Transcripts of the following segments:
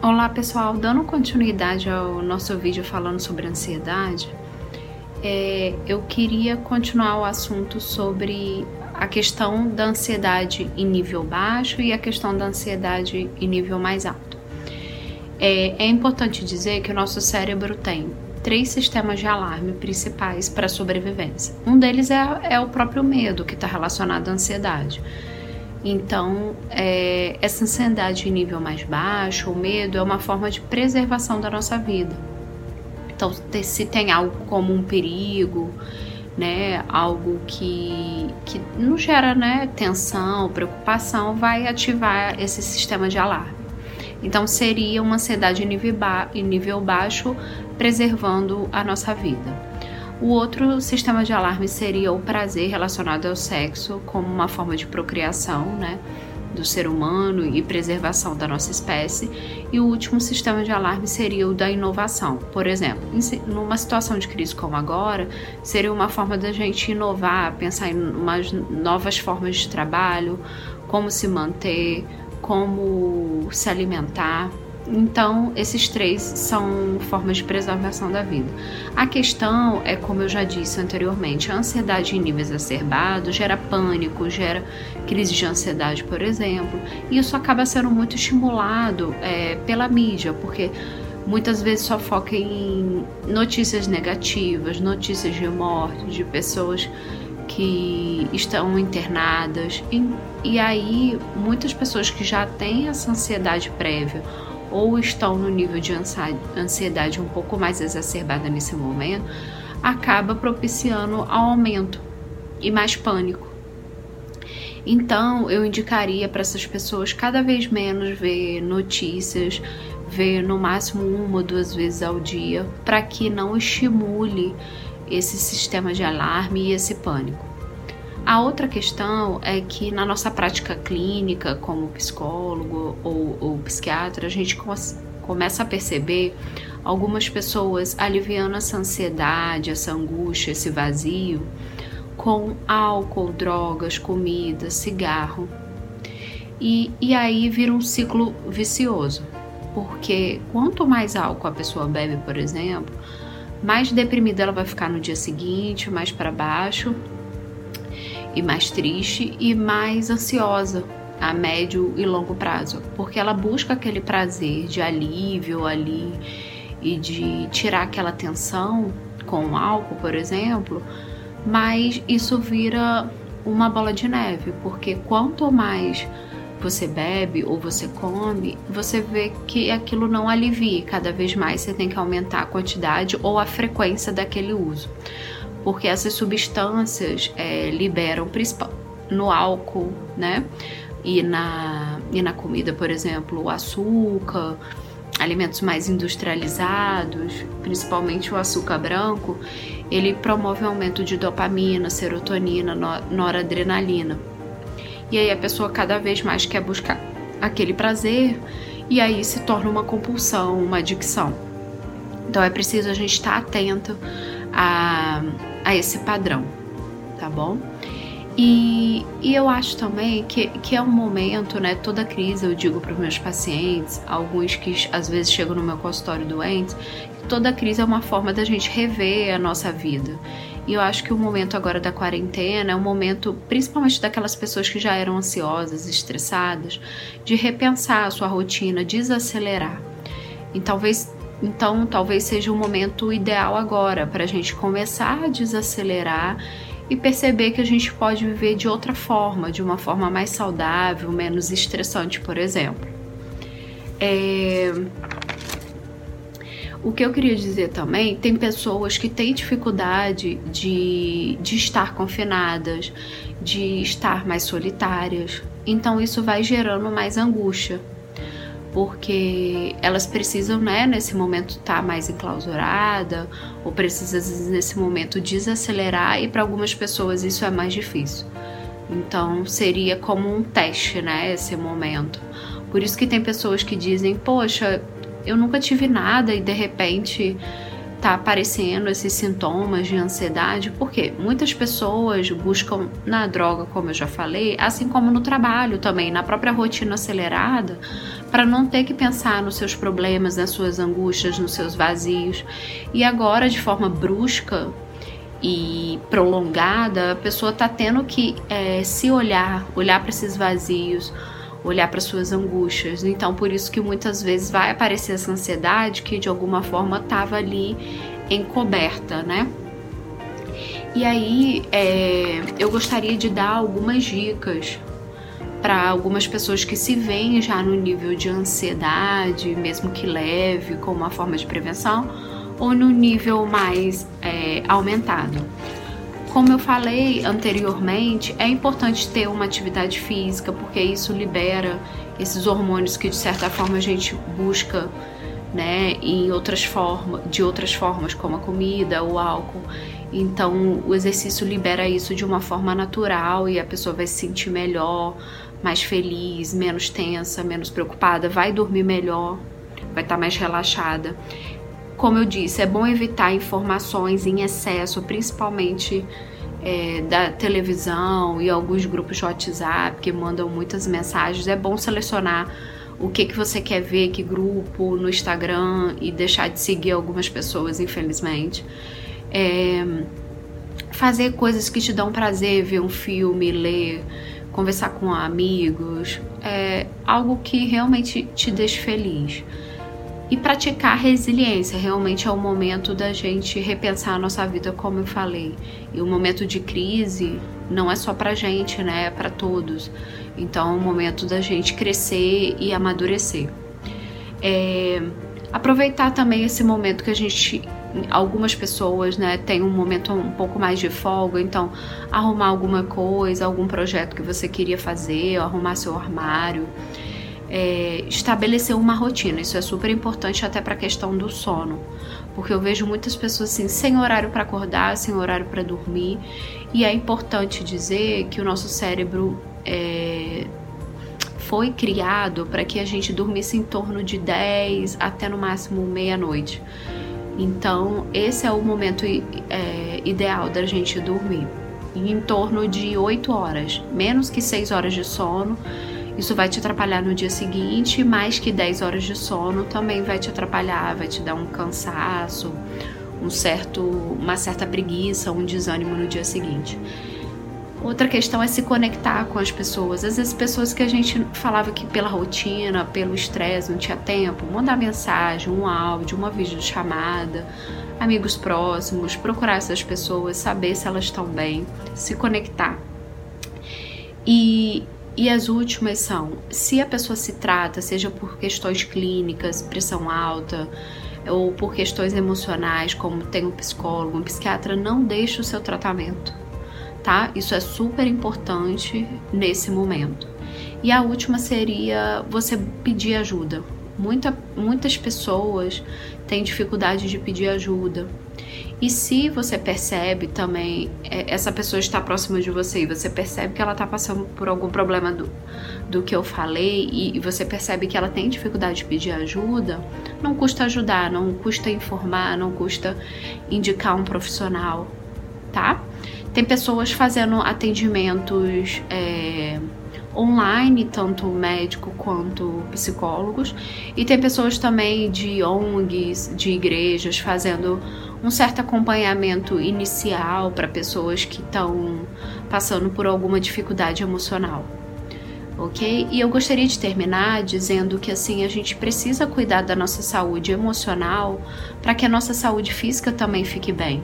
Olá pessoal, dando continuidade ao nosso vídeo falando sobre ansiedade, é, eu queria continuar o assunto sobre a questão da ansiedade em nível baixo e a questão da ansiedade em nível mais alto. É, é importante dizer que o nosso cérebro tem três sistemas de alarme principais para a sobrevivência. Um deles é, é o próprio medo, que está relacionado à ansiedade. Então, é, essa ansiedade em nível mais baixo, o medo, é uma forma de preservação da nossa vida. Então, se tem algo como um perigo, né, algo que, que não gera né, tensão, preocupação, vai ativar esse sistema de alarme. Então, seria uma ansiedade em nível, ba em nível baixo, preservando a nossa vida. O outro sistema de alarme seria o prazer relacionado ao sexo como uma forma de procriação, né? do ser humano e preservação da nossa espécie. E o último sistema de alarme seria o da inovação. Por exemplo, numa situação de crise como agora, seria uma forma da gente inovar, pensar em umas novas formas de trabalho, como se manter, como se alimentar. Então, esses três são formas de preservação da vida. A questão é, como eu já disse anteriormente, a ansiedade em nível exacerbado gera pânico, gera crise de ansiedade, por exemplo, e isso acaba sendo muito estimulado é, pela mídia, porque muitas vezes só foca em notícias negativas, notícias de morte, de pessoas que estão internadas, e, e aí muitas pessoas que já têm essa ansiedade prévia ou estão no nível de ansiedade um pouco mais exacerbada nesse momento, acaba propiciando aumento e mais pânico. Então, eu indicaria para essas pessoas cada vez menos ver notícias, ver no máximo uma ou duas vezes ao dia, para que não estimule esse sistema de alarme e esse pânico. A outra questão é que na nossa prática clínica, como psicólogo ou, ou psiquiatra, a gente começa a perceber algumas pessoas aliviando essa ansiedade, essa angústia, esse vazio com álcool, drogas, comida, cigarro. E, e aí vira um ciclo vicioso, porque quanto mais álcool a pessoa bebe, por exemplo, mais deprimida ela vai ficar no dia seguinte, mais para baixo, e mais triste e mais ansiosa a médio e longo prazo, porque ela busca aquele prazer de alívio ali e de tirar aquela tensão com o álcool, por exemplo, mas isso vira uma bola de neve, porque quanto mais você bebe ou você come, você vê que aquilo não alivia, cada vez mais você tem que aumentar a quantidade ou a frequência daquele uso porque essas substâncias é, liberam no álcool, né? E na, e na comida, por exemplo, o açúcar, alimentos mais industrializados, principalmente o açúcar branco, ele promove o aumento de dopamina, serotonina, noradrenalina. E aí a pessoa cada vez mais quer buscar aquele prazer e aí se torna uma compulsão, uma adicção. Então é preciso a gente estar atento a a esse padrão, tá bom? E, e eu acho também que, que é um momento, né? Toda crise eu digo para os meus pacientes, alguns que às vezes chegam no meu consultório doentes, que toda crise é uma forma da gente rever a nossa vida. E eu acho que o momento agora da quarentena é um momento, principalmente daquelas pessoas que já eram ansiosas, estressadas, de repensar a sua rotina, desacelerar. E talvez então, talvez seja o momento ideal agora para a gente começar a desacelerar e perceber que a gente pode viver de outra forma, de uma forma mais saudável, menos estressante, por exemplo. É... O que eu queria dizer também, tem pessoas que têm dificuldade de, de estar confinadas, de estar mais solitárias, então isso vai gerando mais angústia porque elas precisam, né, nesse momento estar tá mais enclausurada, ou precisa nesse momento desacelerar e para algumas pessoas isso é mais difícil. Então seria como um teste, né, esse momento. Por isso que tem pessoas que dizem: "Poxa, eu nunca tive nada e de repente tá aparecendo esses sintomas de ansiedade, porque muitas pessoas buscam na droga, como eu já falei, assim como no trabalho também, na própria rotina acelerada, para não ter que pensar nos seus problemas, nas suas angústias, nos seus vazios. E agora, de forma brusca e prolongada, a pessoa está tendo que é, se olhar, olhar para esses vazios, olhar para suas angústias. Então, por isso que muitas vezes vai aparecer essa ansiedade que de alguma forma estava ali encoberta, né? E aí, é, eu gostaria de dar algumas dicas para algumas pessoas que se veem já no nível de ansiedade, mesmo que leve, como uma forma de prevenção, ou no nível mais é, aumentado. Como eu falei anteriormente, é importante ter uma atividade física, porque isso libera esses hormônios que de certa forma a gente busca né, em outras formas, de outras formas, como a comida, o álcool. Então, o exercício libera isso de uma forma natural e a pessoa vai se sentir melhor, mais feliz, menos tensa, menos preocupada, vai dormir melhor, vai estar mais relaxada. Como eu disse, é bom evitar informações em excesso, principalmente é, da televisão e alguns grupos de WhatsApp que mandam muitas mensagens. É bom selecionar o que, que você quer ver, que grupo no Instagram e deixar de seguir algumas pessoas, infelizmente. É, fazer coisas que te dão prazer, ver um filme, ler, conversar com amigos, é algo que realmente te deixe feliz e praticar resiliência. Realmente é o momento da gente repensar a nossa vida, como eu falei. E o momento de crise não é só pra gente, né? É para todos. Então é o momento da gente crescer e amadurecer. É, aproveitar também esse momento que a gente algumas pessoas, né, tem um momento um pouco mais de folga, então arrumar alguma coisa, algum projeto que você queria fazer, arrumar seu armário, é, estabelecer uma rotina. Isso é super importante até para a questão do sono, porque eu vejo muitas pessoas assim, sem horário para acordar, sem horário para dormir, e é importante dizer que o nosso cérebro é, foi criado para que a gente dormisse em torno de 10 até no máximo meia-noite. Então, esse é o momento é, ideal da gente dormir, em torno de 8 horas, menos que 6 horas de sono isso vai te atrapalhar no dia seguinte, mais que 10 horas de sono também vai te atrapalhar, vai te dar um cansaço, um certo, uma certa preguiça, um desânimo no dia seguinte. Outra questão é se conectar com as pessoas. Às vezes, pessoas que a gente falava que pela rotina, pelo estresse, não tinha tempo, mandar mensagem, um áudio, uma videochamada, amigos próximos, procurar essas pessoas, saber se elas estão bem, se conectar. E e as últimas são: se a pessoa se trata, seja por questões clínicas, pressão alta, ou por questões emocionais, como tem um psicólogo, um psiquiatra, não deixe o seu tratamento, tá? Isso é super importante nesse momento. E a última seria você pedir ajuda. Muita, muitas pessoas têm dificuldade de pedir ajuda. E se você percebe também, é, essa pessoa está próxima de você e você percebe que ela está passando por algum problema do, do que eu falei e, você percebe que ela tem dificuldade de pedir ajuda, não custa ajudar, não custa informar, não custa indicar um profissional, tá? Tem pessoas fazendo atendimentos. É, online, tanto médico quanto psicólogos, e tem pessoas também de ONGs, de igrejas, fazendo um certo acompanhamento inicial para pessoas que estão passando por alguma dificuldade emocional. Ok? E eu gostaria de terminar dizendo que assim a gente precisa cuidar da nossa saúde emocional para que a nossa saúde física também fique bem.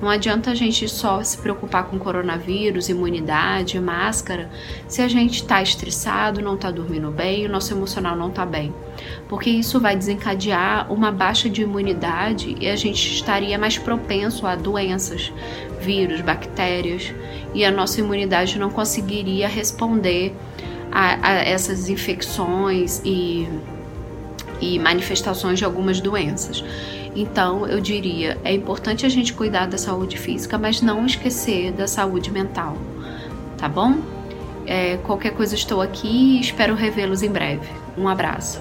Não adianta a gente só se preocupar com coronavírus, imunidade, máscara, se a gente está estressado, não está dormindo bem, o nosso emocional não está bem. Porque isso vai desencadear uma baixa de imunidade e a gente estaria mais propenso a doenças, vírus, bactérias, e a nossa imunidade não conseguiria responder a, a essas infecções e, e manifestações de algumas doenças. Então, eu diria, é importante a gente cuidar da saúde física, mas não esquecer da saúde mental, tá bom? É, qualquer coisa estou aqui e espero revê-los em breve. Um abraço.